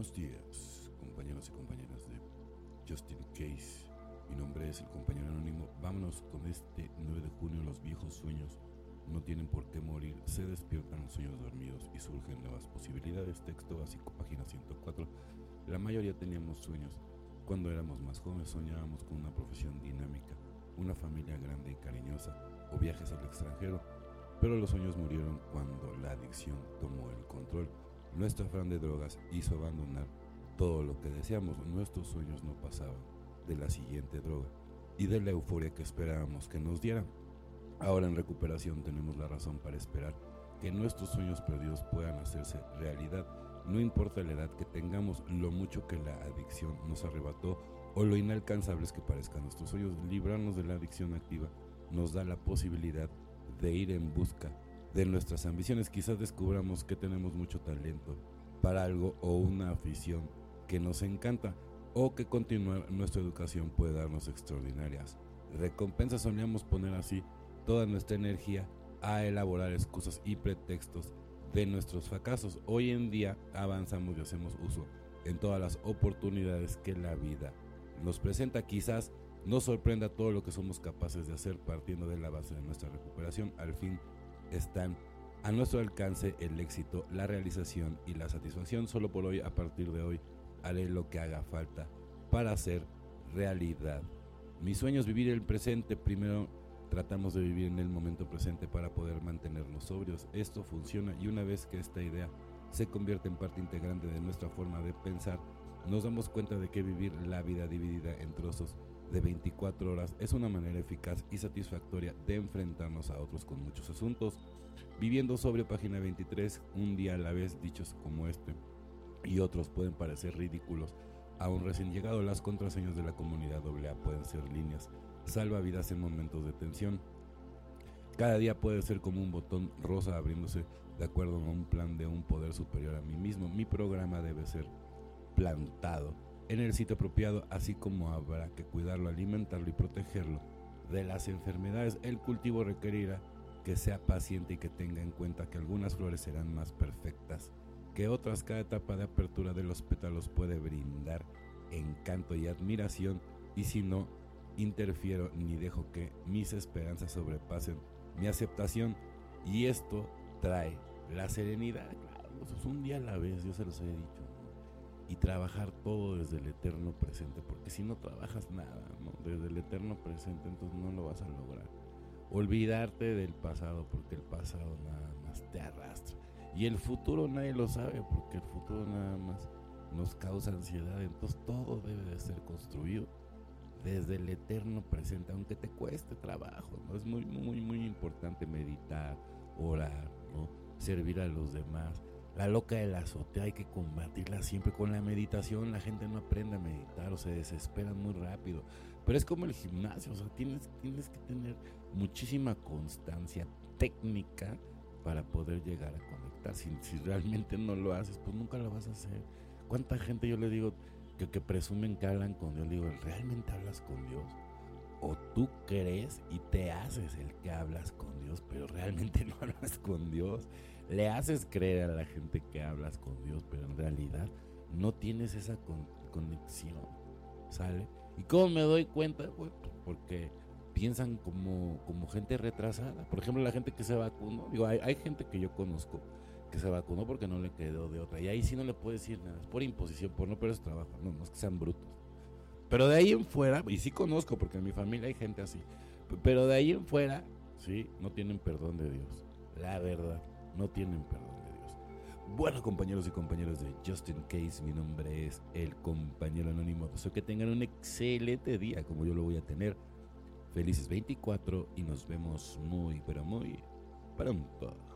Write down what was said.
Buenos días, compañeros y compañeras de Justin Case. Mi nombre es el compañero anónimo. Vámonos con este 9 de junio. Los viejos sueños no tienen por qué morir. Se despiertan los sueños dormidos y surgen nuevas posibilidades. Texto básico, página 104. La mayoría teníamos sueños. Cuando éramos más jóvenes soñábamos con una profesión dinámica, una familia grande y cariñosa o viajes al extranjero. Pero los sueños murieron cuando la adicción tomó el control nuestro afán de drogas hizo abandonar todo lo que deseamos. Nuestros sueños no pasaban de la siguiente droga y de la euforia que esperábamos que nos diera. Ahora en recuperación tenemos la razón para esperar que nuestros sueños perdidos puedan hacerse realidad. No importa la edad que tengamos, lo mucho que la adicción nos arrebató o lo inalcanzables que parezcan nuestros sueños, librarnos de la adicción activa nos da la posibilidad de ir en busca de nuestras ambiciones. Quizás descubramos que tenemos mucho talento para algo o una afición que nos encanta o que continuar nuestra educación puede darnos extraordinarias recompensas. Solíamos poner así toda nuestra energía a elaborar excusas y pretextos de nuestros fracasos. Hoy en día avanzamos y hacemos uso en todas las oportunidades que la vida nos presenta. Quizás nos sorprenda todo lo que somos capaces de hacer partiendo de la base de nuestra recuperación. Al fin están a nuestro alcance el éxito, la realización y la satisfacción. Solo por hoy, a partir de hoy, haré lo que haga falta para hacer realidad. Mi sueño es vivir el presente. Primero tratamos de vivir en el momento presente para poder mantenernos sobrios. Esto funciona y una vez que esta idea se convierte en parte integrante de nuestra forma de pensar, nos damos cuenta de que vivir la vida dividida en trozos de 24 horas es una manera eficaz y satisfactoria de enfrentarnos a otros con muchos asuntos. Viviendo sobre página 23, un día a la vez, dichos como este y otros pueden parecer ridículos. Aún recién llegado, las contraseñas de la comunidad AA pueden ser líneas salvavidas en momentos de tensión. Cada día puede ser como un botón rosa abriéndose de acuerdo a un plan de un poder superior a mí mismo. Mi programa debe ser plantado en el sitio apropiado, así como habrá que cuidarlo, alimentarlo y protegerlo de las enfermedades. El cultivo requerirá que sea paciente y que tenga en cuenta que algunas flores serán más perfectas que otras. Cada etapa de apertura de los pétalos puede brindar encanto y admiración y si no interfiero ni dejo que mis esperanzas sobrepasen mi aceptación y esto trae la serenidad. Claro, es un día a la vez, yo se los he dicho y trabajar todo desde el eterno presente, porque si no trabajas nada, desde el eterno presente, entonces no lo vas a lograr. Olvidarte del pasado, porque el pasado nada más te arrastra. Y el futuro nadie lo sabe, porque el futuro nada más nos causa ansiedad. Entonces todo debe de ser construido desde el eterno presente, aunque te cueste trabajo. ¿no? Es muy, muy, muy importante meditar, orar, ¿no? servir a los demás la loca de la azotea hay que combatirla siempre con la meditación. La gente no aprende a meditar o se desespera muy rápido. Pero es como el gimnasio, o sea, tienes, tienes que tener muchísima constancia técnica para poder llegar a conectar. Si, si, realmente no lo haces, pues nunca lo vas a hacer. ¿Cuánta gente yo le digo que, que presumen que hablan con Dios? Le digo, ¿realmente hablas con Dios? O tú crees y te haces el que hablas con Dios, pero realmente no hablas con Dios. Le haces creer a la gente que hablas con Dios, pero en realidad no tienes esa conexión. ¿Sale? ¿Y cómo me doy cuenta? Pues porque piensan como, como gente retrasada. Por ejemplo, la gente que se vacunó. Digo, hay, hay gente que yo conozco que se vacunó porque no le quedó de otra. Y ahí sí no le puedo decir nada. Es por imposición, por no perder su trabajo. No, no es que sean brutos pero de ahí en fuera, y sí conozco porque en mi familia hay gente así, pero de ahí en fuera, sí, no tienen perdón de Dios. La verdad, no tienen perdón de Dios. Bueno, compañeros y compañeros de Justin Case, mi nombre es el compañero anónimo. Deseo que tengan un excelente día como yo lo voy a tener. Felices 24 y nos vemos muy, pero muy pronto.